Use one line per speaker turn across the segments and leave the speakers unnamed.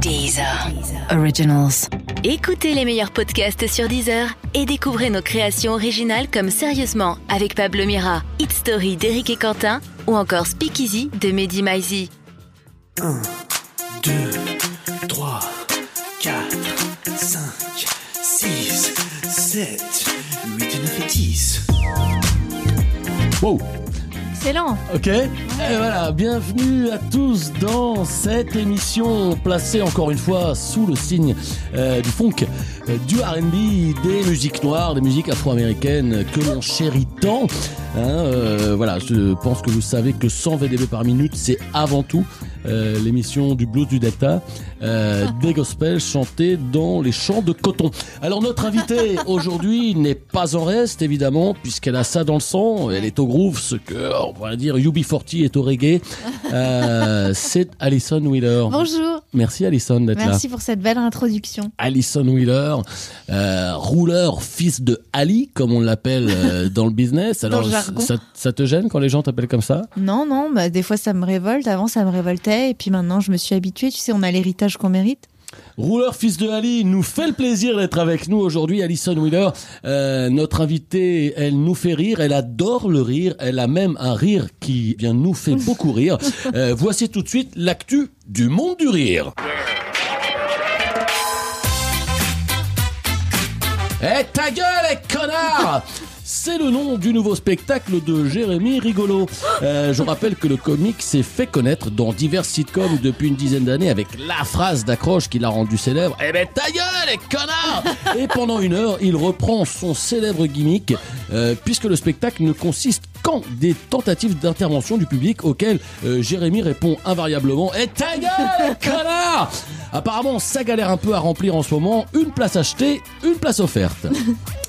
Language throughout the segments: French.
Deezer. Originals. Écoutez les meilleurs podcasts sur Deezer et découvrez nos créations originales comme Sérieusement avec Pablo Mira, Hit Story d'Éric et Quentin ou encore Speakeasy de Mehdi Maizi.
1, 2, 3, 4, 5, 6, 7, 8 et 9 et 10.
Wow.
Excellent.
Ok. Et voilà, bienvenue à tous dans cette émission placée encore une fois sous le signe euh, du funk, euh, du R&B, des musiques noires, des musiques afro-américaines que l'on chérit tant. Hein, euh, voilà, je pense que vous savez que 100 VDB par minute, c'est avant tout euh, l'émission du blues du Delta, euh, des gospels chantés dans les champs de coton. Alors notre invitée aujourd'hui n'est pas en reste évidemment puisqu'elle a ça dans le sang, elle est au groove, ce que on pourrait dire UB40 est au reggae. Euh, c'est Alison Wheeler.
Bonjour.
Merci Alison d'être là.
Merci pour cette belle introduction.
Alison Wheeler, euh, rouleur, fils de Ali, comme on l'appelle dans le business.
Dans
Alors,
le
ça, ça te gêne quand les gens t'appellent comme ça?
Non, non, bah, des fois ça me révolte. Avant ça me révoltait et puis maintenant je me suis habituée. Tu sais, on a l'héritage qu'on mérite.
Rouleur, fils de Ali, nous fait le plaisir d'être avec nous aujourd'hui. Alison Wheeler, euh, notre invitée, elle nous fait rire, elle adore le rire, elle a même un rire qui bien nous fait beaucoup rire. Euh, voici tout de suite l'actu du monde du rire. Eh ta gueule, eh, connard c'est le nom du nouveau spectacle de Jérémy Rigolo. Euh, je rappelle que le comique s'est fait connaître dans divers sitcoms depuis une dizaine d'années avec la phrase d'accroche qui l'a rendu célèbre. Eh ben ta gueule, les connards Et pendant une heure, il reprend son célèbre gimmick, euh, puisque le spectacle ne consiste qu'en des tentatives d'intervention du public auxquelles euh, Jérémy répond invariablement Eh ta gueule, les connards Apparemment, ça galère un peu à remplir en ce moment. Une place achetée, une place offerte.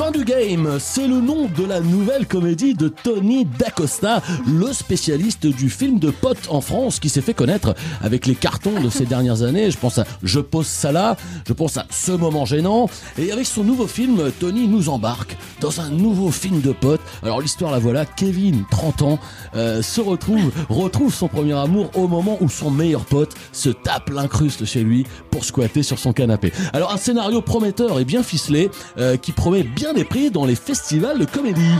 Fin du game, c'est le nom de la nouvelle comédie de Tony D'Acosta, le spécialiste du film de potes en France qui s'est fait connaître avec les cartons de ces dernières années. Je pense à Je pose ça là, je pense à Ce moment gênant. Et avec son nouveau film, Tony nous embarque dans un nouveau film de potes. Alors l'histoire la voilà, Kevin, 30 ans, euh, se retrouve, retrouve son premier amour au moment où son meilleur pote se tape l'incruste chez lui pour squatter sur son canapé. Alors un scénario prometteur et bien ficelé euh, qui promet bien des prix dans les festivals de comédie.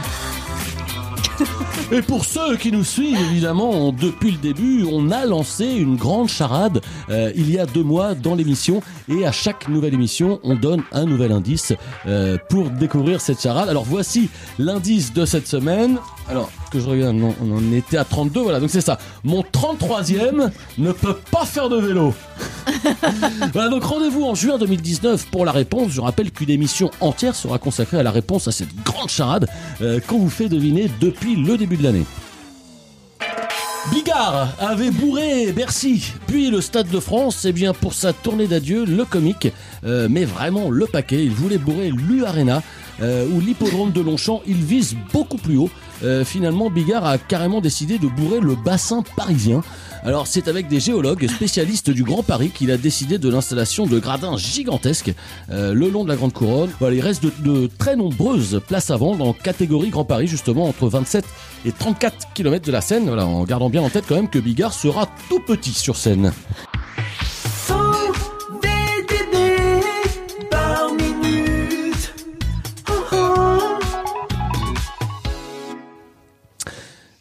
Et pour ceux qui nous suivent, évidemment, depuis le début, on a lancé une grande charade euh, il y a deux mois dans l'émission. Et à chaque nouvelle émission, on donne un nouvel indice euh, pour découvrir cette charade. Alors voici l'indice de cette semaine. Alors, que je regarde, non, on en était à 32, voilà, donc c'est ça. Mon 33e ne peut pas faire de vélo. voilà, donc rendez-vous en juin 2019 pour la réponse. Je rappelle qu'une émission entière sera consacrée à la réponse à cette grande charade euh, qu'on vous fait deviner depuis le début de l'année. Bigard avait bourré Bercy, puis le Stade de France, et bien pour sa tournée d'adieu, le comique, euh, mais vraiment le paquet, il voulait bourrer l'U Arena, euh, ou l'hippodrome de Longchamp, il vise beaucoup plus haut. Euh, finalement, Bigard a carrément décidé de bourrer le bassin parisien. Alors c'est avec des géologues spécialistes du Grand Paris qu'il a décidé de l'installation de gradins gigantesques euh, le long de la Grande Couronne. Il reste de, très nombreuses places à vendre en catégorie Grand Paris, justement entre 27 et 34 km de la Seine, en gardant bien en tête quand même que Bigard sera tout petit sur scène.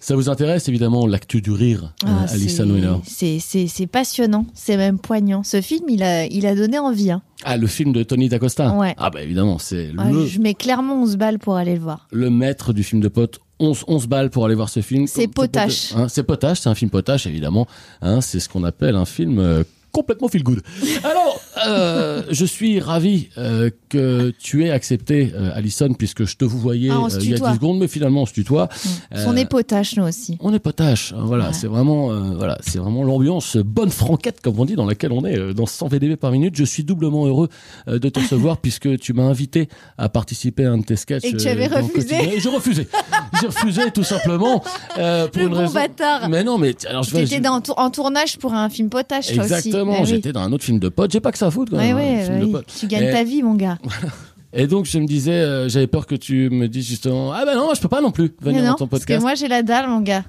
Ça vous intéresse évidemment l'actu du rire, euh,
Ah,
Alison
c'est- passionnant, c'est même poignant. Ce film, il a, il a donné envie. hein.
Ah, le film de Tony D'Acosta
Ouais.
Ah bah évidemment, c'est
Ouais,
le,
Je mets clairement 11 balles pour aller le voir.
le maître du film de potes. 11, 11 balles pour aller voir ce film.
C'est potache.
Hein, c'est potache, c'est un film potache évidemment. Hein, c'est ce qu'on appelle un film euh, complètement feel good. Alors, euh, je suis ravi euh, que tu aies accepté, euh, Alison, puisque je te vous voyais
Ah, on se
il y a
tutoie.
10 secondes, mais finalement on se tutoie.
On
Euh,
est potache, nous aussi.
on est potache, hein, voilà,
Ouais.
c'est vraiment, euh, voilà, c'est vraiment l'ambiance bonne franquette comme on dit dans laquelle on est euh, dans 100 VDB par minute. Je suis doublement heureux euh, de te recevoir puisque tu m'as invité à participer à un de tes sketchs.
Et que tu
euh,
avais refusé.
quotidien. Et j'ai refusé. j'ai refusé tout simplement euh, pour
Le
une
bon
raison.
bâtard.
Mais non, mais alors je vais.
T'étais dans- en tournage pour un film potache, toi aussi.
Exactement,
Bah oui.
j'étais dans un autre film de potes. J'ai pas que ça à foutre quand
Ouais,
même. un
ouais,
film de
oui.
potes.
Tu gagnes
Et-
ta vie, mon gars.
Et donc je me disais, euh, j'avais peur que tu me dises justement, ah ben non, je peux pas non plus venir dans ton
parce que
podcast.
moi, j'ai la dalle, mon gars.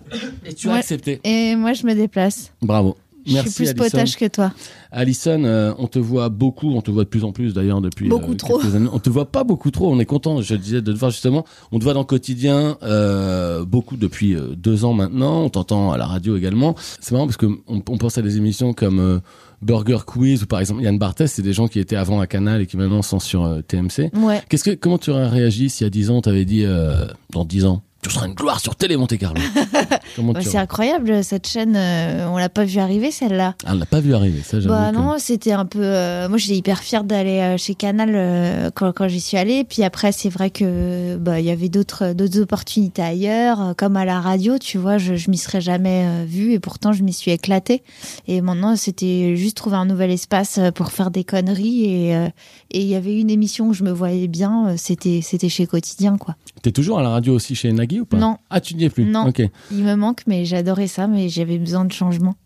Et tu as
Ouais.
accepté.
Et moi, je me déplace.
Bravo.
Je
Merci,
suis plus
Alison.
potage que toi.
Alison, euh, on te voit beaucoup, on te voit de plus en plus d'ailleurs depuis
Beaucoup
euh,
trop.
quelques années. On te voit pas beaucoup trop, on est content, je le disais, de te voir justement. On te voit dans le quotidien euh, beaucoup depuis deux ans maintenant, on t'entend à la radio également. C'est marrant parce que on, on pense à des émissions comme Burger Quiz ou par exemple Yann Barthès, c'est des gens qui étaient avant à Canal et qui maintenant sont sur euh, TMC.
Ouais.
Qu'est-ce que, comment tu aurais réagi si à 10 ans, t'avais dit, euh, dans 10 ans, tu seras une gloire sur Télé Monte Carlo
c'est incroyable cette chaîne. euh, on l'a pas vu arriver celle-là.
Ah, on l'a pas vu arriver, ça.
Bah
que-
non, c'était un peu. euh, moi, j'étais hyper fière d'aller euh, chez Canal euh, quand, quand j'y suis allée. Puis après, c'est vrai que bah il y avait d'autres d'autres opportunités ailleurs, comme à la radio. Tu vois, je, je m'y serais jamais vue et pourtant je m'y suis éclatée. Et maintenant, c'était juste trouver un nouvel espace pour faire des conneries. Et et il y avait une émission où je me voyais bien. C'était c'était chez Quotidien, quoi.
T'es toujours à la radio aussi chez Nagui ou pas
Non.
Ah, tu n'y es plus
Non.
Ok.
Il me manque, mais j'adorais ça, mais j'avais besoin de changement.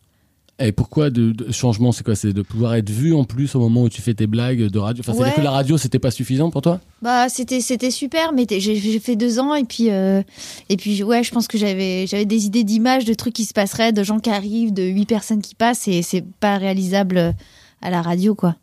Et pourquoi de, de changement C'est quoi? C'est de pouvoir être vu en plus au moment où tu fais tes blagues de radio? Enfin, c'est-à-dire
Ouais.
que la radio, c'était pas suffisant pour toi?
Bah c'était c'était super mais j'ai fait deux ans et puis euh, et puis ouais je pense que j'avais j'avais des idées d'images de trucs qui se passeraient de gens qui arrivent de huit personnes qui passent et c'est pas réalisable euh, à la radio quoi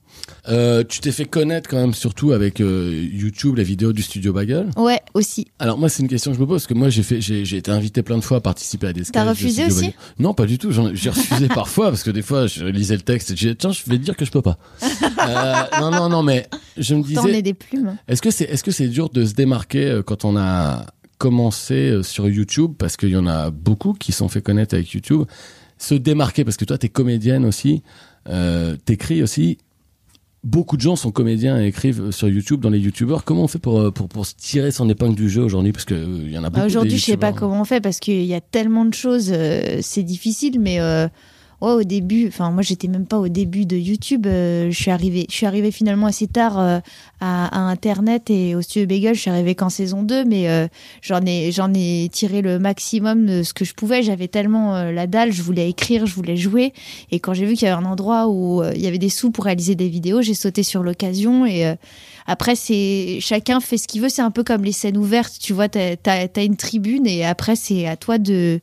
euh, Tu t'es fait connaître quand même surtout avec euh, YouTube, la vidéo du studio Bagel.
ouais aussi
Alors moi, c'est une question que je me pose parce que moi, j'ai fait, j'ai, j'ai été invité plein de fois à participer à des.
T'as refusé aussi
Bagel. Non, pas du tout. J'en- J'ai refusé parfois parce que des fois, je lisais le texte et je disais tiens, je vais te dire que je peux pas. Euh, non, non, non, mais je me
t'en
disais,
es des plumes
Est-ce que c'est est-ce que c'est dur de se démarquer quand on a commencé sur YouTube? Parce qu'il y en a beaucoup qui sont fait connaître avec YouTube se démarquer parce que toi t'es comédienne aussi euh, t'écris aussi beaucoup de gens sont comédiens et écrivent sur YouTube dans les YouTubeurs. Comment on fait pour euh, pour pour se tirer son épingle du jeu aujourd'hui? Parce que euh, il y en a beaucoup
Bah, aujourd'hui je sais pas comment on fait parce qu'il y a tellement de choses euh, c'est difficile mais euh, ouais au début enfin moi j'étais même pas au début de YouTube euh, je suis arrivée je suis arrivée finalement assez tard euh, à, internet et au studio Bagel je suis arrivée qu'en saison 2 mais euh, j'en ai j'en ai tiré le maximum de ce que je pouvais. J'avais tellement euh, la dalle je voulais écrire je voulais jouer. Et quand j'ai vu qu'il y avait un endroit où il y avait des sous pour réaliser des vidéos j'ai sauté sur l'occasion et après c'est chacun fait ce qu'il veut. C'est un peu comme les scènes ouvertes tu vois t'as as, as une tribune et après c'est à toi de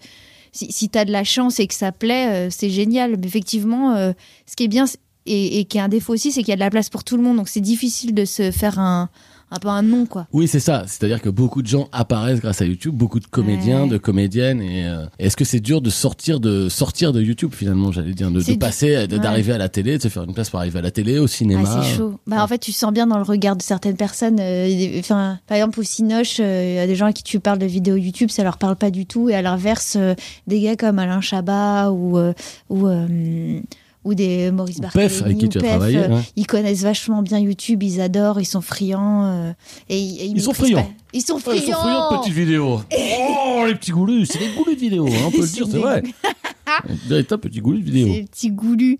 si, si t'as de la chance et que ça plaît euh, c'est génial. Mais effectivement euh, ce qui est bien et qui est un défaut aussi c'est qu'il y a de la place pour tout le monde. Donc c'est difficile de se faire un un peu un nom quoi
Oui, c'est ça. C'est-à-dire que beaucoup de gens apparaissent grâce à YouTube, beaucoup de comédiens,
Ouais.
de comédiennes. Et euh, est-ce que c'est dur de sortir de sortir de YouTube finalement, j'allais dire, de, passer,
Ouais.
d'arriver à la télé, de se faire une place pour arriver à la télé, au cinéma.
Ah, c'est chaud. Bah, en fait, tu sens bien dans le regard de certaines personnes. euh, Enfin, par exemple, au Cinoche, euh, il y a des gens à qui tu parles de vidéos YouTube, ça leur parle pas du tout. Et à l'inverse, euh, des gars comme Alain Chabat ou euh, ou euh, ou des Maurice Barthélémy
Pef, avec qui tu as
Pef,
travaillé, ouais.
Ils connaissent vachement bien YouTube, ils adorent, ils sont friands. euh, et, et ils,
Ils sont friands.
Ils sont friands.
ils sont friands de petites vidéos. Oh, les petits goulus, c'est des goulus de vidéos, hein, on peut le dire, c'est
des-
vrai. Véritable petit goulus de vidéos.
Ces petits goulus.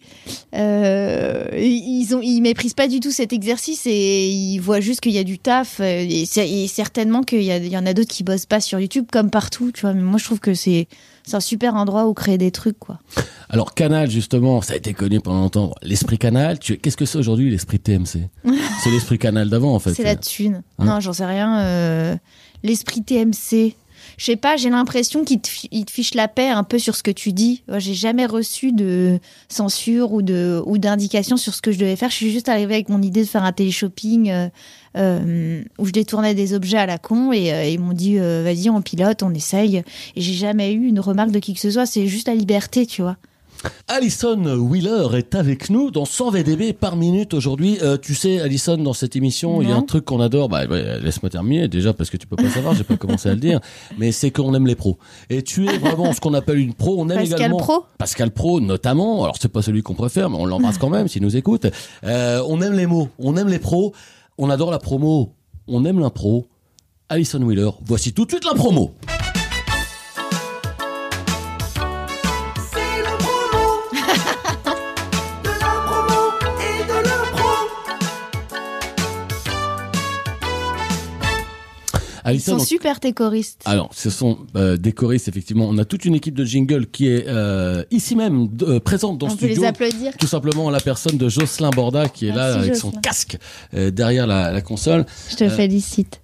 Euh, ils ont, ils méprisent pas du tout cet exercice et ils voient juste qu'il y a du taf. euh, Et, certainement qu'il y, y en a d'autres qui bossent pas sur YouTube comme partout, tu vois. Mais moi, je trouve que c'est, c'est un super endroit où créer des trucs, quoi.
Alors Canal justement, ça a été connu pendant longtemps. L'esprit Canal, tu... qu'est-ce que c'est aujourd'hui l'esprit TMC C'est l'esprit Canal d'avant en fait.
C'est la thune.
Hein
non, j'en sais rien. euh, L'esprit TMC. Je sais pas, j'ai l'impression qu'ils te, fichent la paix un peu sur ce que tu dis. J'ai jamais reçu de censure ou d'indication sur ce que je devais faire. Je suis juste arrivée avec mon idée de faire un téléshopping euh, euh, où je détournais des objets à la con et euh, ils m'ont dit vas-y on pilote, on essaye. Et j'ai jamais eu une remarque de qui que ce soit. C'est juste la liberté, tu vois.
Alison Wheeler est avec nous dans 100 VDB par minute aujourd'hui. Euh, tu sais, Alison, dans cette émission, il y a un truc qu'on adore. Bah, laisse-moi terminer déjà parce que tu peux pas savoir, j'ai pas commencé à le dire. Mais c'est qu'on aime les pros. Et tu es vraiment ce qu'on appelle une pro. On aime
Pascal
également
Pro
Pascal Pro, notamment. Alors c'est pas celui qu'on préfère, mais on l'embrasse quand même s'il nous écoute. Euh, on aime les mots, on aime les pros, on adore la promo, on aime l'impro. Alison Wheeler, voici tout de suite la promo.
Ils sont
on-
super tes choristes.
Alors, ce sont euh, des choristes, effectivement. On a toute une équipe de jingle qui est euh, ici même, euh, présente dans
on
le
peut
studio.
les applaudir.
Tout simplement la personne de Jocelyn Borda qui est là avec son casque euh, derrière la, la console.
Je te félicite.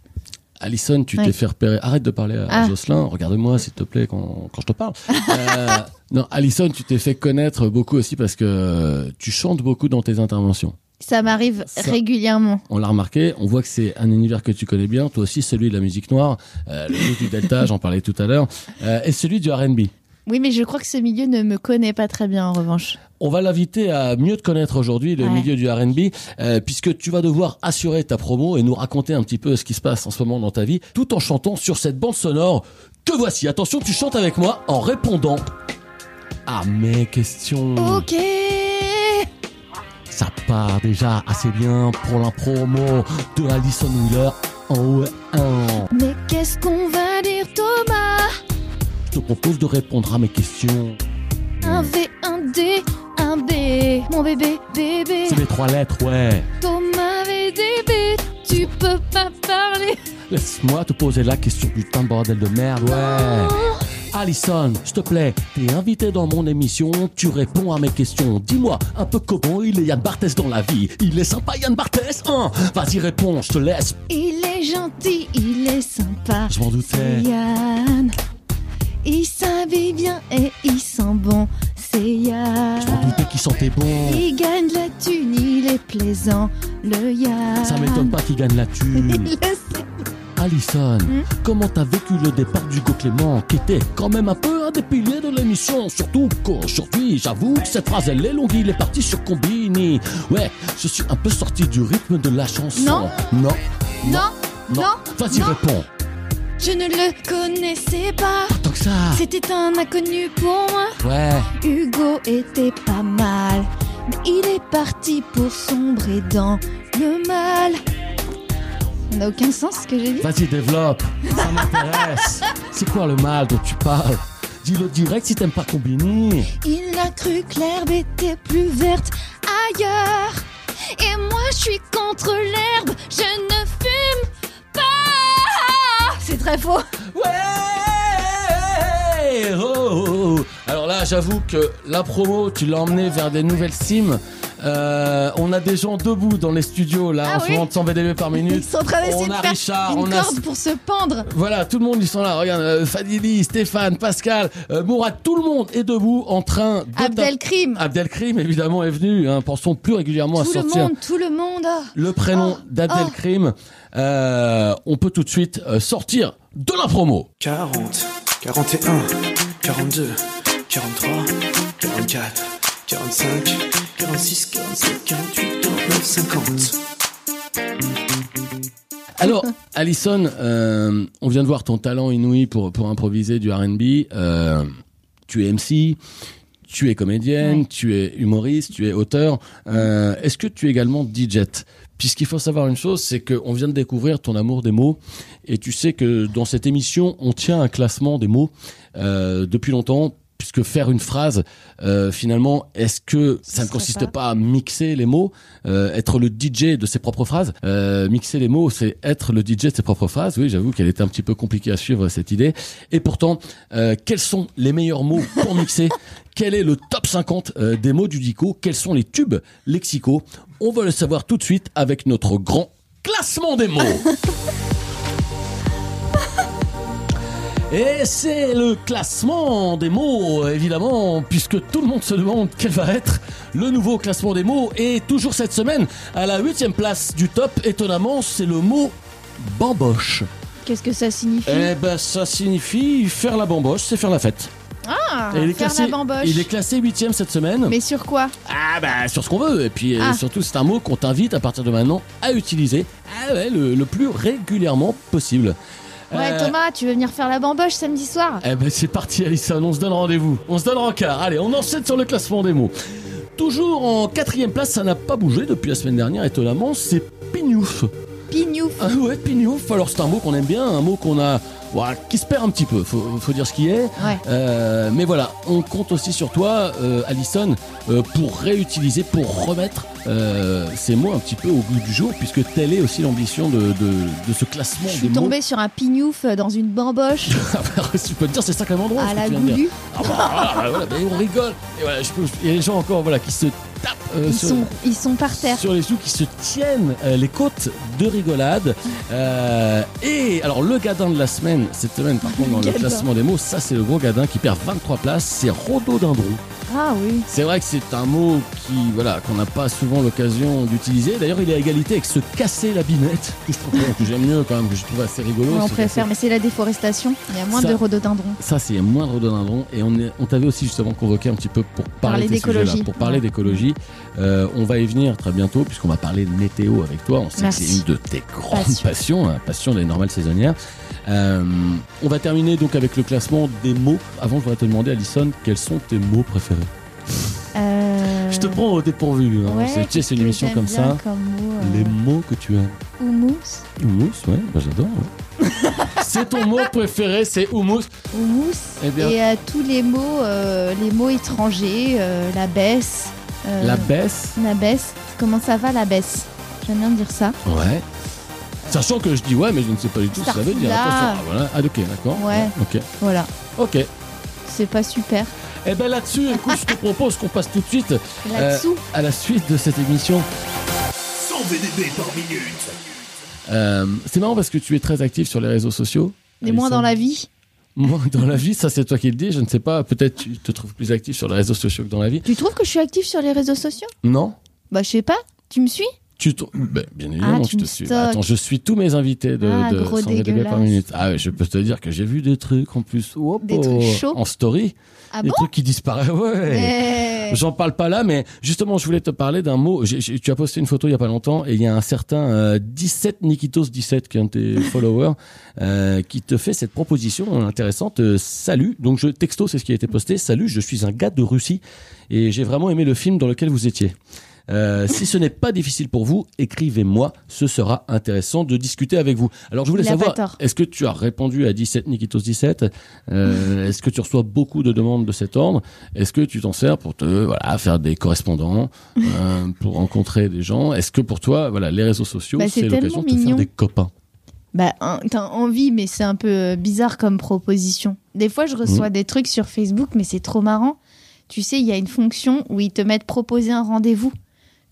Alison, tu
Ouais.
t'es fait repérer. Arrête de parler à
Ah.
Jocelyn. Regarde-moi, s'il te plaît, quand, quand je te parle. Euh, non, Alison, tu t'es fait connaître beaucoup aussi parce que tu chantes beaucoup dans tes interventions.
Ça m'arrive régulièrement.
On l'a remarqué, on voit que c'est un univers que tu connais bien, toi aussi celui de la musique noire, euh, le du Delta, j'en parlais tout à l'heure, euh, et celui du R&B.
Oui, mais je crois que ce milieu ne me connaît pas très bien en revanche.
On va l'inviter à mieux te connaître aujourd'hui, le
Ouais.
milieu du R&B, euh, puisque tu vas devoir assurer ta promo et nous raconter un petit peu ce qui se passe en ce moment dans ta vie, tout en chantant sur cette bande sonore que voici. Attention, tu chantes avec moi en répondant à mes questions.
Ok.
Ça part déjà assez bien pour la promo de Alison Wheeler en OE1.
Mais qu'est-ce qu'on va dire, Thomas?
Je te propose de répondre à mes questions.
Un V, un D, un B. Mon bébé, bébé.
C'est les trois lettres, ouais.
Thomas VDB. Tu peux pas parler.
Laisse-moi te poser la question, putain de bordel de merde, ouais. Alison, s'il te plaît, t'es invité dans mon émission, tu réponds à mes questions. Dis-moi un peu comment il est Yann Barthès dans la vie. Il est sympa Yann Barthès, hein? Vas-y, réponds, je te laisse.
Il est gentil, il est sympa.
Je m'en doutais.
Yann. Il s'habille bien et il sent bon. C'est
Je m'en
Yann.
doutais qu'il sentait bon.
Il gagne la thune, il est plaisant. Le Yann.
Ça m'étonne pas qu'il gagne la
Il
thune. Alison, comment t'as vécu le départ d'Hugo Clément, qui était quand même un peu un des piliers de l'émission, surtout qu'aujourd'hui, j'avoue que cette phrase elle est longue, il est parti sur Combini. Ouais, je suis un peu sorti du rythme de la chanson.
Non.
Non.
Non, non,
Vas-y, réponds.
je ne le connaissais pas.
Tant que ça.
C'était un inconnu pour moi.
Ouais.
Hugo était pas mal, mais il est parti pour sombrer dans le mal. Ça n'a aucun sens ce que j'ai dit.
Vas-y, développe. Ça m'intéresse. C'est quoi le mal dont tu parles? Dis-le direct si t'aimes pas Combini.
Il a cru que l'herbe était plus verte ailleurs. Et moi je suis contre l'herbe, je ne fume pas. C'est très faux.
Ouais oh, oh, oh. Alors là, j'avoue que la promo, tu l'as emmené vers des nouvelles cimes. Euh, on a des gens debout dans les studios là
Ah
en ce
oui
moment de 100 VDB par
Ils
minute.
sont en train d'essayer
On
de faire
Richard,
une
on a-
corde pour se pendre.
Voilà, tout le monde ils sont là. Regarde, euh, Fadili, Stéphane, Pascal, euh, Mourad, tout le monde est debout en train de
Abdelkrim.
Abdelkrim évidemment est venu. Hein, pensons plus régulièrement à
Tout le
sortir
monde, tout le monde. ah.
le prénom
Oh,
d'Abdelkrim. Euh, on peut tout de suite sortir de la promo.
40, 41, 42, 43, 44, 45, 46, 47, 48, 49, 50.
Alors, Alison, euh, on vient de voir ton talent inouï pour, pour improviser du R&B. Euh, tu es MC, tu es comédienne,
Ouais.
tu es humoriste, tu es auteur. Euh, Est-ce que tu es également DJ Puisqu'il faut savoir une chose, c'est qu'on vient de découvrir ton amour des mots, et tu sais que dans cette émission, on tient un classement des mots euh, depuis longtemps. Puisque faire une phrase, euh, finalement, est-ce que ça ne consiste
pas-
pas à mixer les mots, euh, être le DJ de ses propres phrases? Euh, Mixer les mots, c'est être le DJ de ses propres phrases. Oui, j'avoue qu'elle était un petit peu compliquée à suivre cette idée. Et pourtant, euh, quels sont les meilleurs mots pour mixer? Quel est le top 50 euh, des mots du dico? Quels sont les tubes lexicaux? On va le savoir tout de suite avec notre grand classement des mots. Et c'est le classement des mots, évidemment, puisque tout le monde se demande quel va être le nouveau classement des mots. Et toujours cette semaine, à la huitième place du top, étonnamment, c'est le mot bamboche.
Qu'est-ce que ça signifie?
Eh ben, ça signifie faire la bamboche, c'est faire la fête.
Ah,
Et il est
faire
classé,
la bamboche.
il est classé huitième cette semaine.
Mais sur quoi?
Ah bah sur ce qu'on veut et puis euh,
Ah.
surtout c'est un mot qu'on t'invite à partir de maintenant à utiliser ah ouais, le, le plus régulièrement possible.
Ouais,
Euh,
Thomas, tu veux venir faire la bamboche samedi soir?
Eh ben c'est parti Alison, on se donne rendez-vous. On se donne rencard. Allez, on enchaîne sur le classement des mots. Toujours en quatrième place, ça n'a pas bougé depuis la semaine dernière, étonnamment, c'est pignouf.
Pignouf.
Ah ouais, pignouf. Alors c'est un mot qu'on aime bien, un mot qu'on a, voilà, qui se perd un petit peu. Faut, faut dire ce qui est.
Ouais.
Euh, mais voilà, on compte aussi sur toi, euh, Alison, euh, pour réutiliser, pour remettre euh, ces mots un petit peu au goût du jour, puisque telle est aussi l'ambition de, de, de ce classement
Je suis
mots.
tombée sur un pignouf dans une bamboche
tu peux te dire, c'est sacrément drôle.
à la goulue.
Ah bah, voilà, voilà, mais on rigole. Et voilà, je peux- il y a des gens encore voilà, qui se tapent euh,
Ils
sur,
sont, ils sont par terre.
sur les sous, qui se tiennent euh, les côtes de rigolade. Euh, et alors, le gadin de la semaine, cette semaine, par contre, dans le classement des mots, ça, c'est le gros gadin qui perd 23 places. C'est rhododendron.
Ah oui.
C'est vrai que c'est un mot qui, voilà, qu'on n'a pas souvent l'occasion d'utiliser. D'ailleurs, il est à égalité avec se casser la binette, que je trouve que j'aime mieux quand même, que je trouve assez rigolo.
on
se
préfère, mais c'est la déforestation. Il y a moins
Ça-
de rhododendrons.
Ça, c'est moins de rhododendron. Et on, est- on t'avait aussi justement convoqué un petit peu pour parler,
d'écologie.
Pour parler
Ouais.
d'écologie. Euh, on va y venir très bientôt, puisqu'on va parler de météo avec toi. On sait
Merci.
que c'est une de tes grandes
Passion.
passions, hein, passion des normales saisonnières. Euh, on va terminer donc avec le classement des mots. Avant, je voudrais te demander, Alison, quels sont tes mots préférés
Euh,
Je te prends au dépourvu. hein.
ouais,
c'est tu sais, c'est une émission comme ça.
Comme mot, euh,
Les mots que tu aimes.
houmous.
Houmous, ouais, bah j'adore. ouais. c'est ton mot préféré, c'est houmous.
Houmous.
Eh bien-
Et euh, tous les mots, les mots étrangers, la baisse.
La baisse.
La baisse. Comment ça va la baisse? J'aime bien dire ça.
Ouais. Sachant que je dis ouais, mais je ne sais pas du tout ce que ça veut dire. Attention. Ah, voilà. Ah, ok, d'accord.
Ouais.
Ok.
Voilà.
Ok.
C'est pas super.
Et ben là-dessus, écoute, je te propose qu'on passe tout de suite
Là-dessous.
à la suite de cette émission.
100 VDB par minute.
Euh, c'est marrant parce que tu es très actif sur les réseaux sociaux.
Les moins dans la vie.
Moins dans la vie, ça c'est toi qui le dis. Je ne sais pas. Peut-être tu te trouves plus actif sur les réseaux sociaux que dans la vie.
Tu trouves que je suis active sur les réseaux sociaux?
Non.
Bah je sais pas. Tu me suis?
Tu te- ben, bien évidemment,
Ah,
je
tu
te suis. Attends, je suis tous mes invités de,
Ah,
de
gros
100 VDB par minute. Ah, ouais, je peux te dire que j'ai vu des trucs en plus. Oh,
Des trucs chauds
En story.
Ah
des
bon
trucs qui disparaissent. Ouais. J'en parle pas là, mais justement, je voulais te parler d'un mot. Tu as posté une photo il y a pas longtemps et il y a un certain euh, 17 Nikitos 17 qui est un de tes followers euh, qui te fait cette proposition intéressante. Euh, salut. Donc je texto, c'est ce qui a été posté. Salut, je suis un gars de Russie et j'ai vraiment aimé le film dans lequel vous étiez. Euh, si ce n'est pas difficile pour vous, écrivez-moi, ce sera intéressant de discuter avec vous. Alors je voulais savoir, est-ce que tu as répondu à 17 Nikitos 17 euh, Est-ce que tu reçois beaucoup de demandes de cet ordre? Est-ce que tu t'en sers pour te voilà faire des correspondants, euh, pour rencontrer des gens? Est-ce que pour toi, voilà, les réseaux sociaux,
Bah, c'est
l'occasion de te faire des copains?
Bah, t'as envie, mais c'est un peu euh, bizarre comme proposition. Des fois, je
Mmh.
reçois des trucs sur Facebook, mais c'est trop marrant. Tu sais, il y a une fonction où ils te mettent proposer un rendez-vous.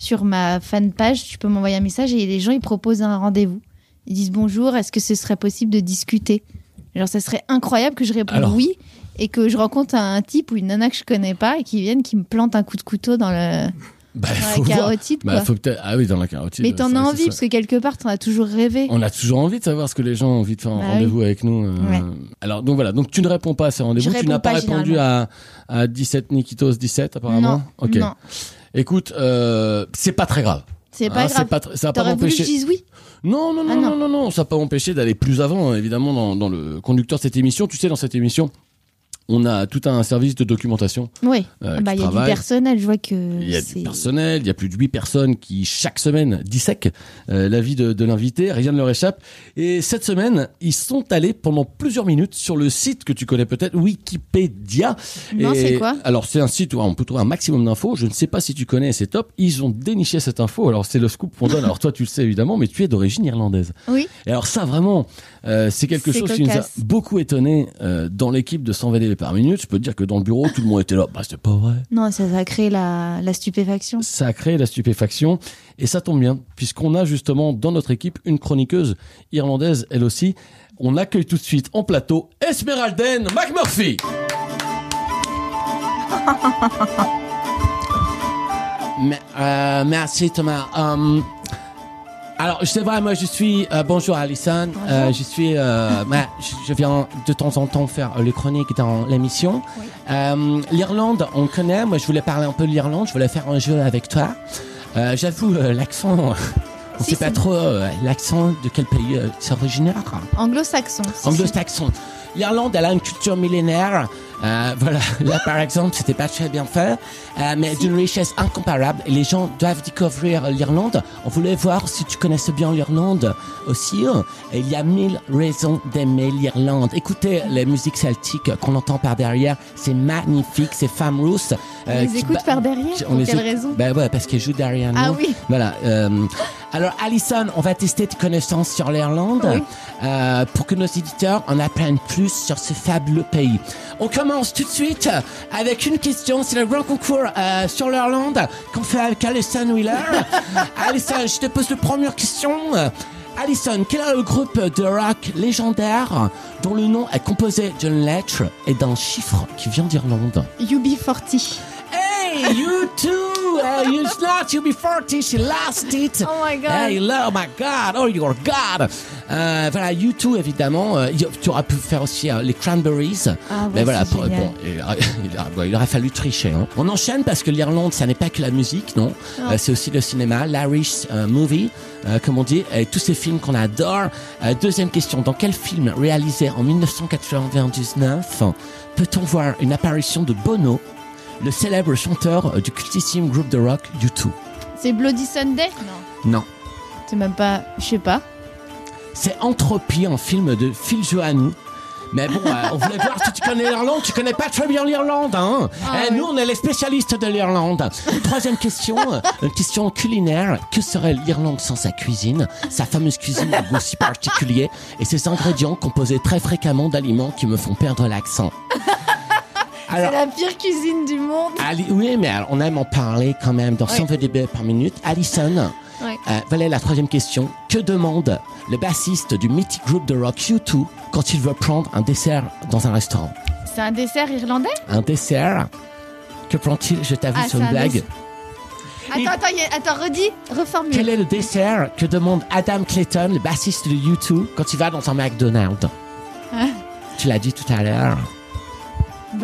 Sur ma fanpage, tu peux m'envoyer un message et les gens, ils proposent un rendez-vous. Ils disent bonjour, est-ce que ce serait possible de discuter? Genre, ça serait incroyable que je réponde
Alors.
oui et que je rencontre un type ou une nana que je connais pas et qui vienne, qui me plante un coup de couteau dans, le,
bah,
dans la carotide.
Bah, faut. Ah oui, dans la carotide.
Mais t'en as envie parce que quelque part, t'en as toujours rêvé.
On a toujours envie de savoir ce que les gens ont envie de faire en
Bah
rendez-vous avec nous. euh.
Ouais.
Alors donc voilà, donc tu ne réponds pas à ces rendez-vous. Tu n'as pas, répondu à, à 17 Nikitos 17 apparemment?
non,
Ok.
non,
Écoute, euh, c'est pas très grave.
c'est pas
Hein,
grave.
pas ça va pas m'empêcher.
dise oui?
Non, non, non,
Ah,
non,
non.
non, non, ça va pas m'empêcher d'aller plus avant, hein, évidemment, dans, dans le conducteur de cette émission. Tu sais, dans cette émission, on a tout un service de documentation.
Oui,
euh,
ah bah, il y a
travaille.
du personnel, je vois que...
Il y a du personnel, il y a plus de 8 personnes qui, chaque semaine, dissèquent euh, la vie de, l'invité, rien ne leur échappe. Et cette semaine, ils sont allés pendant plusieurs minutes sur le site que tu connais peut-être, Wikipédia.
Non, c'est quoi
Alors, c'est un site où on peut trouver un maximum d'infos. Je ne sais pas si tu connais, c'est top. Ils ont déniché cette info. Alors, c'est le scoop qu'on donne. Alors, toi, tu le sais évidemment, mais tu es d'origine irlandaise.
Oui.
Et alors ça, vraiment, euh, c'est quelque chose qui nous a beaucoup étonné euh, dans l'équipe de 120 20 minutes, je peux dire que dans le bureau, tout le monde était là. Bah, c'est pas vrai.
Non, ça, a créé la, stupéfaction.
Ça a créé la stupéfaction. Et ça tombe bien, puisqu'on a justement dans notre équipe une chroniqueuse irlandaise, elle aussi. On accueille tout de suite en plateau Esmeralden McMurphy. Euh, merci Thomas. Euh, alors, c'est vrai, moi je suis. euh, bonjour Alison. Euh, je suis. euh, bah, je, je viens de temps en temps faire les chroniques dans l'émission. Euh, L'Irlande, on connaît. Moi, je voulais parler un peu de l'Irlande. Je voulais faire un jeu avec toi. Euh, J'avoue, euh, l'accent. On
Si,
sait pas trop l'accent de quel pays c'est originaire.
Anglo-saxon. si, si.
Anglo-saxon. L'Irlande, elle a une culture millénaire. Euh, voilà, là par exemple, c'était pas très bien fait, euh, mais d'une richesse incomparable. Et les gens doivent découvrir l'Irlande. On voulait voir si tu connaissais bien l'Irlande aussi. Et il y a mille raisons d'aimer l'Irlande. Écoutez les musiques celtiques qu'on entend par derrière, c'est magnifique, ces femmes rousses.
On
euh,
les
qui
écoute par derrière
on
Pour
les
quelle
écoute-
raison
Ben ouais, parce qu'elles jouent derrière nous.
Ah oui.
Voilà. euh, Alors Alison, on va tester tes connaissances sur l'Irlande
Oui.
euh, pour que nos éditeurs en apprennent plus sur ce fabuleux pays. On commence tout de suite avec une question. C'est le grand concours euh, sur l'Irlande qu'on fait avec Alison Wheeler. Alison, je te pose la première question. Alison, quel est le groupe de rock légendaire dont le nom est composé d'une lettre et d'un chiffre qui vient d'Irlande?
UB40.
Hey, you too! Uh, you not you be 40, she lost it!
Oh my God.
Hey, oh my God! Oh, your God! Euh, voilà, you too, évidemment. Euh, tu aurais pu faire aussi euh, les Cranberries.
Ah ouais,
Mais voilà, pour- bon, il, aurait- fallu tricher. Hein. On enchaîne parce que l'Irlande, ça n'est pas que la musique, non? Euh, c'est aussi le cinéma, l'Irish euh, movie, euh, comme on dit, et tous ces films qu'on adore. Euh, deuxième question, dans quel film réalisé en 1999 peut-on voir une apparition de Bono, le célèbre chanteur euh, du cultissime groupe de rock U2
C'est Bloody Sunday? Non.
Non.
C'est même pas. Je sais pas.
C'est Entropie, un film de Phil Johannou. Mais bon, euh, on voulait voir si tu connais l'Irlande. Tu connais pas très bien l'Irlande, hein
Ah
Eh, Nous, on est les spécialistes de l'Irlande. Troisième question, euh, une question culinaire. Que serait l'Irlande sans sa cuisine Sa fameuse cuisine à goût si particulier et ses ingrédients composés très fréquemment d'aliments qui me font perdre l'accent?
C'est la pire cuisine du monde.
Ali- oui, mais alors, on aime en parler quand même dans 100
Oui.
VDB par minute. Alison,
Ouais.
euh, voilà la troisième question. Que demande le bassiste du mythique groupe de rock U2 quand il veut prendre un dessert dans un restaurant?
C'est un dessert irlandais?
Un dessert? Que prend-il? Je t'avoue,
Ah,
c'est
c'est
une
un
blague.
dessert. Attends, attends, y a- attends, redis, reformule.
Quel est le dessert que demande Adam Clayton, le bassiste de U2, quand il va dans un McDonald's?
Ah.
Tu l'as dit tout à l'heure.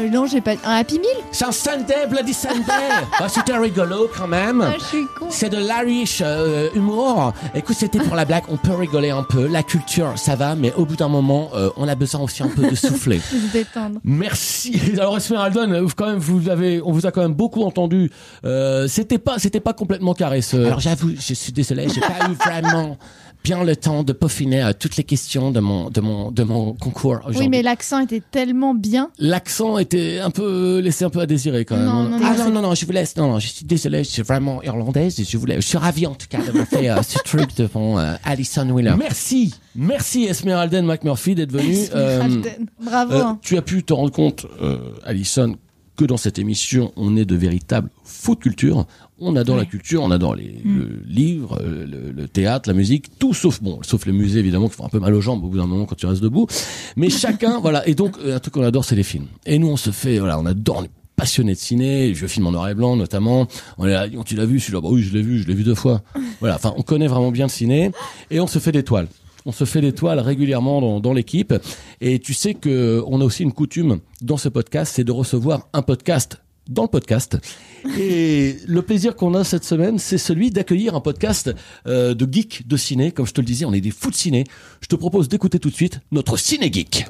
Non, j'ai pas. Un Happy Meal
C'est un Sunday, Bloody Sunday Bah, C'était rigolo quand même.
Ah, je suis con.
C'est de l'Irish euh, humour. Écoute, c'était pour la blague. On peut rigoler un peu. La culture, ça va, mais au bout d'un moment, euh, on a besoin aussi un peu de souffler.
Se détendre.
Merci. Alors Esmeralda, quand même, vous avez, on vous a quand même beaucoup entendu. Euh, c'était pas, c'était pas complètement caresseux. Alors j'avoue, je suis désolé, j'ai pas eu vraiment bien le temps de peaufiner euh, toutes les questions de mon, de mon, de mon concours aujourd'hui.
Oui, mais l'accent était tellement bien.
L'accent était un peu laissé un peu à désirer quand même.
Non, non,
ah
non,
non non je vous laisse. Non non, je suis désolé, je suis vraiment irlandaise et je voulais, je suis ravi en tout cas d'avoir fait euh, ce truc devant euh, Alison Wheeler. Merci, merci Esmeralda McMurphy d'être venue. Euh,
Alden. Bravo.
euh, tu as pu te rendre compte, euh, Alison, que dans cette émission, on est de véritables faux de culture. On adore la culture, on adore les
Mm.
le livre, euh, le, le théâtre, la musique, tout sauf bon, sauf les musées évidemment qui font un peu mal aux jambes au bout d'un moment quand tu restes debout. Mais chacun, voilà. Et donc euh, un truc qu'on adore, c'est les films. Et nous, on se fait, voilà, on adore. On est passionné de ciné, je filme en noir et blanc notamment. On est là, tu l'as vu, celui-là, bah oui, je l'ai vu, je l'ai vu deux fois. Voilà, enfin, on connaît vraiment bien le ciné et on se fait des toiles. On se fait des toiles régulièrement dans, dans l'équipe. Et tu sais que on a aussi une coutume dans ce podcast, c'est de recevoir un podcast dans le podcast. Et le plaisir qu'on a cette semaine, c'est celui d'accueillir un podcast euh, de geek de ciné. Comme je te le disais, on est des fous de ciné. Je te propose d'écouter tout de suite notre Ciné Geek.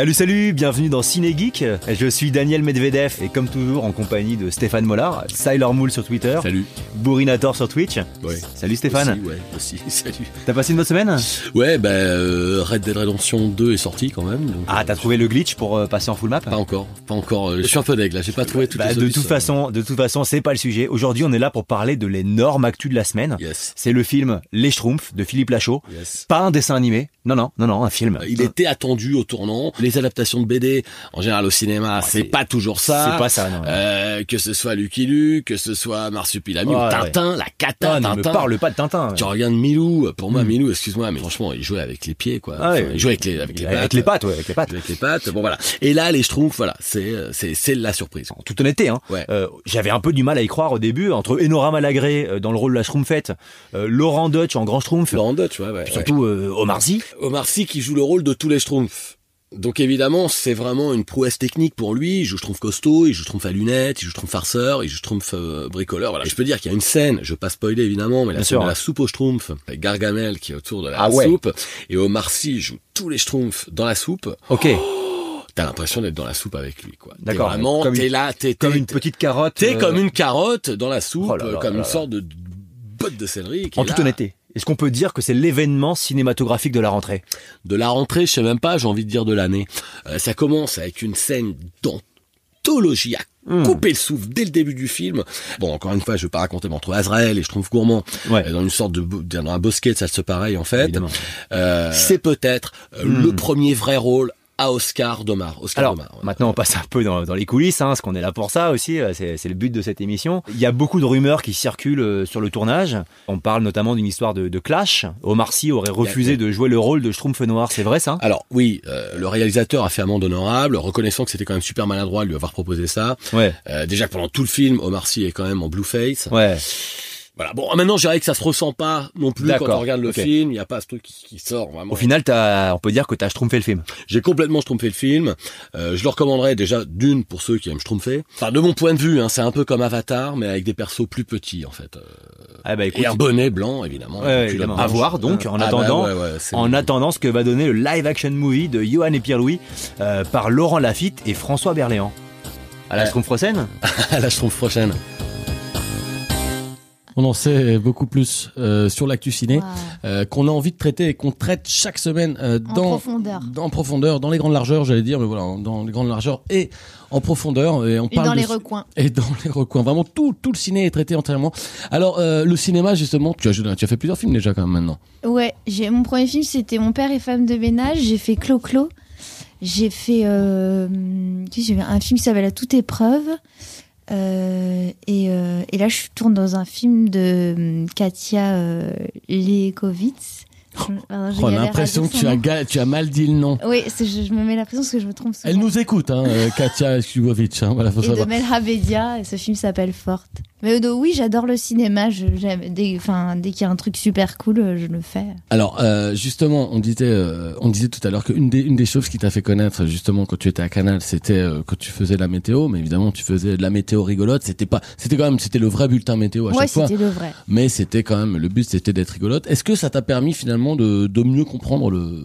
Salut salut, bienvenue dans Ciné Geek. Je suis Daniel Medvedev et comme toujours en compagnie de Stéphane Mollard, Sailor Mool sur Twitter,
Salut.
Bourinator sur Twitch.
Ouais.
Salut Stéphane.
Aussi, ouais, aussi. Salut.
T'as passé une bonne semaine?
Ouais, bah, euh, Red Dead Redemption 2 est sorti quand même. donc,
Ah,
euh,
t'as trouvé le glitch pour euh, passer en full map?
Pas encore, pas encore. euh, Je suis un peu deg là, j'ai pas trouvé toutes
Bah,
les
de toute façon, de toute façon, c'est pas le sujet. Aujourd'hui, on est là pour parler de l'énorme actu de la semaine.
Yes,
C'est le film Les Schtroumpfs de Philippe Lachaud.
yes.
Pas un dessin animé. Non, non, non, non, un film.
Euh, Il était attendu au tournant. Les adaptations de BD, en général au cinéma, c'est
c'est-
pas toujours ça.
C'est pas ça, non.
Euh, que ce soit Lucky Luke, que ce soit Marsupilami, ou
Ouais,
Tintin, la cata,
Ah, ne me
Tintin.
parle pas de Tintin.
Tu regardes Milou, pour moi
Hmm.
Milou, excuse-moi, mais franchement, il jouait avec les pieds, quoi.
Ah ouais.
Enfin, il jouait avec les, avec les pattes.
Avec les pattes, ouais, avec les pattes.
Avec les pattes, bon voilà. Et là, les Schtroumpfs, voilà, c'est, euh, c'est, c'est la surprise.
En toute honnêteté, hein,
Ouais.
euh, j'avais un peu du mal à y croire au début, entre Enora Malagré euh, dans le rôle de la Schtroumpfette, euh, Laurent Dutch en grand Schtroumpf,
Laurent Dutch, ouais, ouais.
surtout euh, Omar Sy.
Omar Sy qui joue le rôle de tous les Schtroumpfs. Donc évidemment, c'est vraiment une prouesse technique pour lui. Il joue Schtroumpf costaud, il joue Schtroumpf à lunettes, il joue Schtroumpf farceur, il joue Schtroumpf euh, bricoleur. Voilà. Et je peux dire qu'il y a une scène, je vais pas spoiler évidemment, mais la
Bien
scène
sûr.
de la soupe aux Schtroumpfs, avec Gargamel qui est autour de la
Ah ouais.
soupe, et Omar Sy joue tous les Schtroumpfs dans la soupe.
Ok,
T'as l'impression d'être dans la soupe avec lui, quoi. T'es
D'accord.
Vraiment,
Comme
t'es là, t'es
comme une petite carotte.
T'es
euh,
comme une carotte dans la soupe,
Oh là là
comme
là
une sorte de botte de céleri. Qui
En toute
là.
honnêteté. Est-ce qu'on peut dire que c'est l'événement cinématographique de la rentrée?
De la rentrée, je sais même pas, j'ai envie de dire de l'année. Euh, ça commence avec une scène d'anthologie à
Hmm.
couper le souffle dès le début du film. Bon, encore une fois, je vais pas raconter, mais entre Azrael et je trouve gourmand,
Ouais.
euh, dans une sorte de, dans un bosquet de ça se pareil en fait. Euh, c'est peut-être euh,
Hmm.
le premier vrai rôle à Oscar d'Omar. Oscar
Alors,
d'Omar. ouais.
maintenant, on passe un peu dans, dans les coulisses, hein, parce qu'on est là pour ça aussi, euh, c'est le but de cette émission. Il y a beaucoup de rumeurs qui circulent euh, sur le tournage. On parle notamment d'une histoire de, de clash. Omar Sy aurait refusé de jouer le rôle de Schtroumpf Noir, c'est vrai ça?
Alors oui, euh, le réalisateur a fait amende honorable, reconnaissant que c'était quand même super maladroit de lui avoir proposé ça.
Ouais,
Euh, déjà que pendant tout le film, Omar Sy est quand même en blueface.
ouais.
Voilà. Bon, maintenant, je dirais que ça se ressent pas non plus quand on regarde le film. Il n'y a pas ce truc qui, qui sort vraiment.
Au final, on peut dire que t'as Schtroumpfé le film.
J'ai complètement schtroumpfé le film. Euh, je le recommanderais déjà d'une pour ceux qui aiment schtroumpfer. Enfin, de mon point de vue, hein, c'est un peu comme Avatar, mais avec des persos plus petits en fait. Euh,
Ah bah écoute,
et un bonnet blanc, évidemment.
Ouais, évidemment. À voir, donc, en
Ah,
attendant-
bah, ouais, ouais, c'est-
en attendant ce que va donner le live action movie de Johan et Pierre-Louis euh, par Laurent Lafitte et François Berléand. À la. Schtroumpf prochaine
à la schtroumpf prochaine. On en sait beaucoup plus euh, sur l'actu ciné euh, qu'on a envie de traiter et qu'on traite chaque semaine euh,
En
dans
profondeur.
dans profondeur, dans les grandes largeurs, j'allais dire, mais voilà, dans les grandes largeurs et en profondeur. Et on
Et
parle
dans
de-
les recoins.
et dans les recoins. Vraiment, tout, tout le ciné est traité entièrement. Alors, le cinéma, justement, tu as, joué- tu as fait plusieurs films déjà quand même maintenant.
Ouais, j'ai mon premier film c'était Mon père et femme de ménage. J'ai fait Clo-Clo. J'ai fait, qu'est-ce que j'ai fait? Un film qui s'appelle À toute épreuve. Euh, et, euh, et là, je tourne dans un film de hum, Katia euh. Pardon, j'ai
Oh, l'impression que tu as,
nom.
ga- tu as mal dit le nom.
Oui, je, je me mets la pression parce que je me trompe souvent.
Elle nous écoute, hein, euh, Katia Skubovic, hein, voilà, faut
et de. Melha Bedia, et ce film s'appelle Forte. Mais oui, j'adore le cinéma. Je, dès, enfin, dès qu'il y a un truc super cool, je le fais.
Alors, euh, justement, on disait, euh, on disait tout à l'heure qu'une des, une des choses qui t'a fait connaître, justement, quand tu étais à Canal, c'était euh, quand tu faisais la météo, mais évidemment, tu faisais de la météo rigolote. C'était pas, c'était quand même, c'était le vrai bulletin météo à
Ouais,
chaque fois.
c'était le vrai.
Mais c'était quand même, le but c'était d'être rigolote. Est-ce que ça t'a permis finalement de, de mieux comprendre le,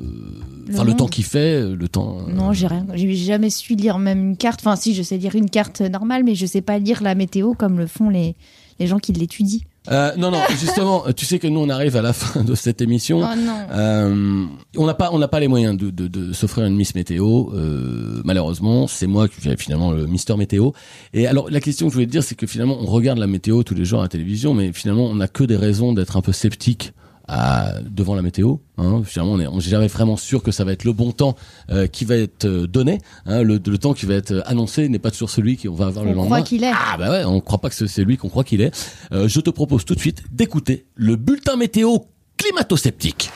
enfin, le temps qu'il fait, le temps. euh,
Non, j'ai rien. J'ai jamais su lire même une carte. Enfin, si, je sais lire une carte normale, mais je sais pas lire la météo comme le font les, les gens qui l'étudient.
Euh, non, non, justement, tu sais que nous on arrive à la fin de cette émission.
Oh non.
Euh, on n'a pas, on n'a pas les moyens de, de, de s'offrir une Miss Météo. Euh, malheureusement, c'est moi qui fais finalement le Mister Météo. Et alors, la question que je voulais te dire, c'est que finalement, on regarde la météo tous les jours à la télévision, mais finalement, on n'a que des raisons d'être un peu sceptique. À, devant la météo, hein. finalement on est, on est jamais vraiment sûr que ça va être le bon temps euh, qui va être euh, donné. Hein. Le, le temps qui va être annoncé n'est pas toujours celui qu'on va avoir le
On
lendemain.
croit qu'il est.
Ah bah ouais, on croit pas que c'est- lui qu'on croit qu'il est. Euh, je te propose tout de suite d'écouter le bulletin météo climato-sceptique.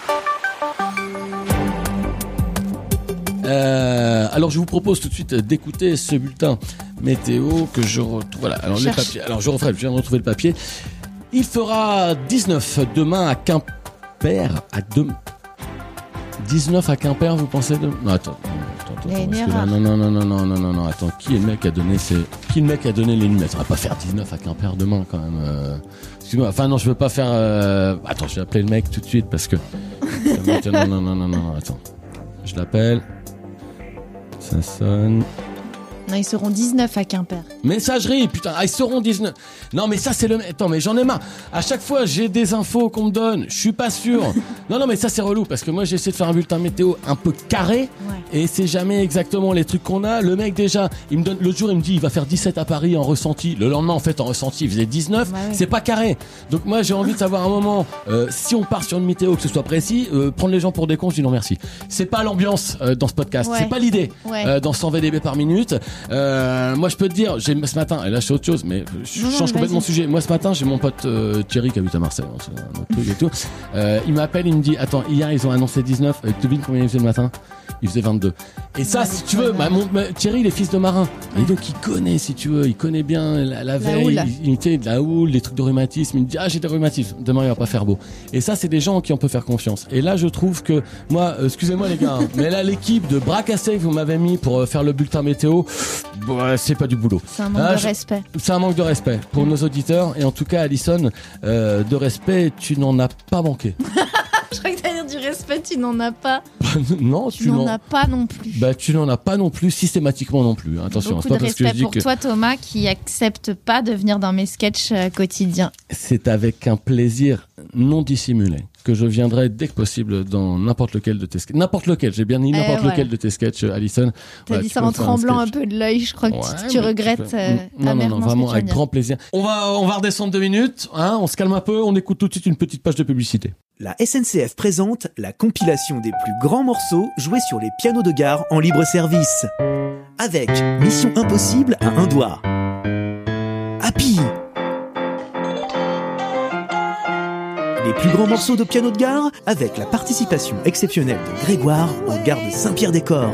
Euh, alors je vous propose tout de suite d'écouter ce bulletin météo que je retrouve. Voilà, alors les
Cherche.
papiers. Alors je refais, je viens de retrouver le papier. Il fera 19 demain à Quimper à deux... 19 à Quimper, vous pensez de... Non, attends. attends, attends, parce que là, non, non, non, non, non, non, non, non, attends. Qui est le mec qui a donné ces... Qui est le mec qui a donné les lunettes On va pas faire 19 à Quimper demain, quand même. euh. Excuse-moi. Enfin, non, je veux pas faire... euh, Attends, je vais appeler le mec tout de suite, parce que... Mec, non, non, non, non, non, attends. Je l'appelle. Ça sonne.
Non, ils seront 19 à Quimper.
Messagerie, putain, ah, ils seront 19. Non, mais ça, c'est le. Attends, mais j'en ai marre. À chaque fois, j'ai des infos qu'on me donne. Je suis pas sûr. non, non, mais ça, c'est relou parce que moi, j'essaie de faire un bulletin météo un peu carré
Ouais.
et c'est jamais exactement les trucs qu'on a. Le mec, déjà, il me donne. L'autre jour, il me dit, il va faire 17 à Paris en ressenti. Le lendemain, en fait, en ressenti, il faisait 19.
Bah ouais.
C'est pas carré. Donc, moi, j'ai envie de savoir un moment, euh, si on part sur une météo, que ce soit précis, euh, prendre les gens pour des cons, je dis non, merci. C'est pas l'ambiance euh, dans ce podcast. C'est pas l'idée dans 100 VDB par minute. Euh, moi, je peux te dire, j'ai ce matin, et là, c'est autre chose, mais je
Non, non,
change complètement de sujet. Moi, ce matin, j'ai mon pote euh, Thierry qui habite à Marseille, hein, c'est un autre truc et tout. Euh, il m'appelle, il me dit, attends, hier, ils ont annoncé 19. Euh, devine combien il faisait le matin? Il faisait 22. Et ça,
Ouais,
si tu veux, bah, mon, bah, Thierry, il est fils de marin. Et donc, il connaît, si tu veux, il connaît bien la, la veille.
houle.
Il, il était de la houle, les trucs de rhumatisme. Il me dit, ah, j'ai des rhumatismes. Demain, il va pas faire beau. Et ça, c'est des gens en qui on peut faire confiance. Et là, je trouve que, moi, euh, excusez-moi les gars, hein, mais là, l'équipe de Bracassé que vous m'avez mis pour euh, faire le bulletin météo, bah, c'est pas du boulot.
C'est un manque
Ah,
de
je-
respect.
C'est un manque de respect pour nos auditeurs. Et en tout cas, Alison, euh, de respect, tu n'en as pas manqué.
Je crois que t'allais dire du respect, tu n'en as pas.
non,
Tu
tu
n'en as pas non plus.
bah, tu n'en as pas non plus systématiquement non plus. hein. Attention,
Beaucoup
c'est pas
de
parce que je
respect
dis
pour
que
toi, Thomas, qui accepte pas de venir dans mes sketchs euh, quotidiens.
c'est avec un plaisir non dissimulé que je viendrai dès que possible dans n'importe lequel de tes sketchs. N'importe lequel, j'ai bien dit
Eh,
n'importe
voilà.
lequel de tes sketchs, euh, Alison.
T'as
Ouais,
dit ça en
un
tremblant un, peu de l'œil, je crois que tu-
Ouais,
tu,
mais
regrettes
peux-
euh,
non, non, non, vraiment avec grand plaisir. On va, on va redescendre deux minutes, hein, on se calme un peu, on écoute tout de suite une petite page de publicité.
La SNCF présente la compilation des plus grands morceaux joués sur les pianos de gare en libre service. Avec Mission Impossible à un doigt. Happy. Les plus grands morceaux de piano de gare avec la participation exceptionnelle de Grégoire en gare de Saint-Pierre-des-Corps.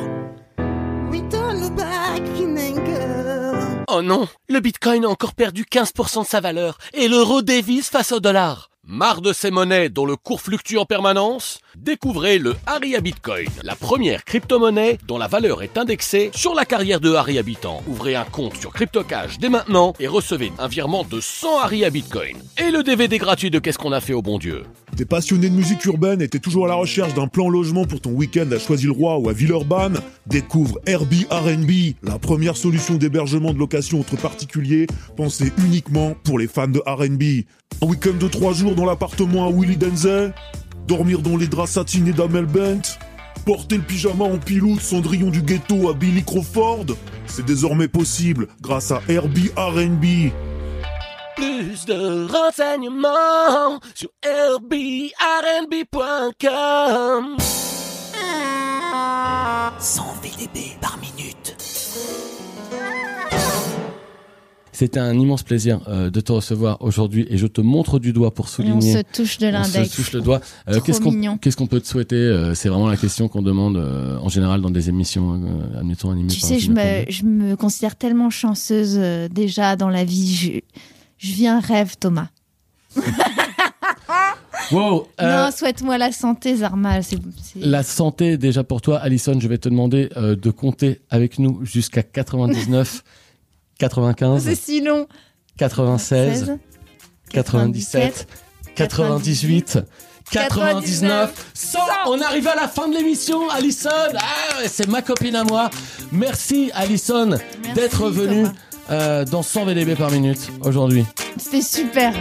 Oh non, le bitcoin a encore perdu 15% de sa valeur et l'euro dévisse face au dollar.
Marre de ces monnaies dont le cours fluctue en permanence? Découvrez le Harry Bitcoin, la première crypto-monnaie dont la valeur est indexée sur la carrière de Harry Habitant. Ouvrez un compte sur CryptoCash dès maintenant et recevez un virement de 100 Harry à Bitcoin. Et le DVD gratuit de Qu'est-ce qu'on a fait au bon Dieu?
T'es passionné de musique urbaine et t'es toujours à la recherche d'un plan logement pour ton week-end à Choisy-le-Roi ou à Villeurbanne Découvre Airbnb, la première solution d'hébergement de location entre particuliers pensée uniquement pour les fans de R&B. Un week-end de trois jours dans l'appartement à Willy Denzel Dormir dans les draps satinés d'Amel Bent Porter le pyjama en pilou de Cendrillon du ghetto à Billy Crawford C'est désormais possible grâce à Airbnb.
Plus de renseignements sur airbnb.com
100 VDB par minute.
C'était un immense plaisir euh, de te recevoir aujourd'hui et je te montre du doigt pour
Et on
souligner.
se touche de
On se
l'index.
touche le doigt. Euh, qu'est-ce qu'on qu'est-ce qu'on peut te souhaiter Euh, C'est vraiment la question qu'on demande euh, en général dans des émissions, euh, admettons animées
Tu
par
sais, je me, je me considère tellement chanceuse euh, déjà dans la vie. Je, je vis un rêve, Thomas.
Wow, euh,
Non, souhaite-moi la santé, Zarma. C'est, c'est-
La santé déjà pour toi, Alison. Je vais te demander euh, de compter avec nous jusqu'à 99, 95,
c'est si long.
96,
16,
97, 98, 99, 100. On arrive à la fin de l'émission, Alison. Ah, c'est ma copine à moi. Merci, Alison,
Merci,
d'être venue
Thomas.
Euh, dans 100 VDB par minute aujourd'hui.
C'était super.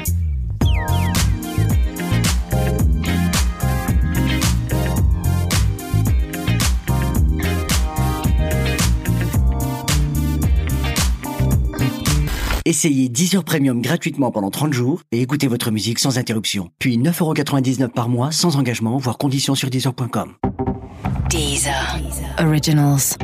Essayez Deezer Premium gratuitement pendant 30 jours et écoutez votre musique sans interruption. Puis 9,99€ par mois sans engagement, voire conditions sur Deezer.com.
Deezer. Originals.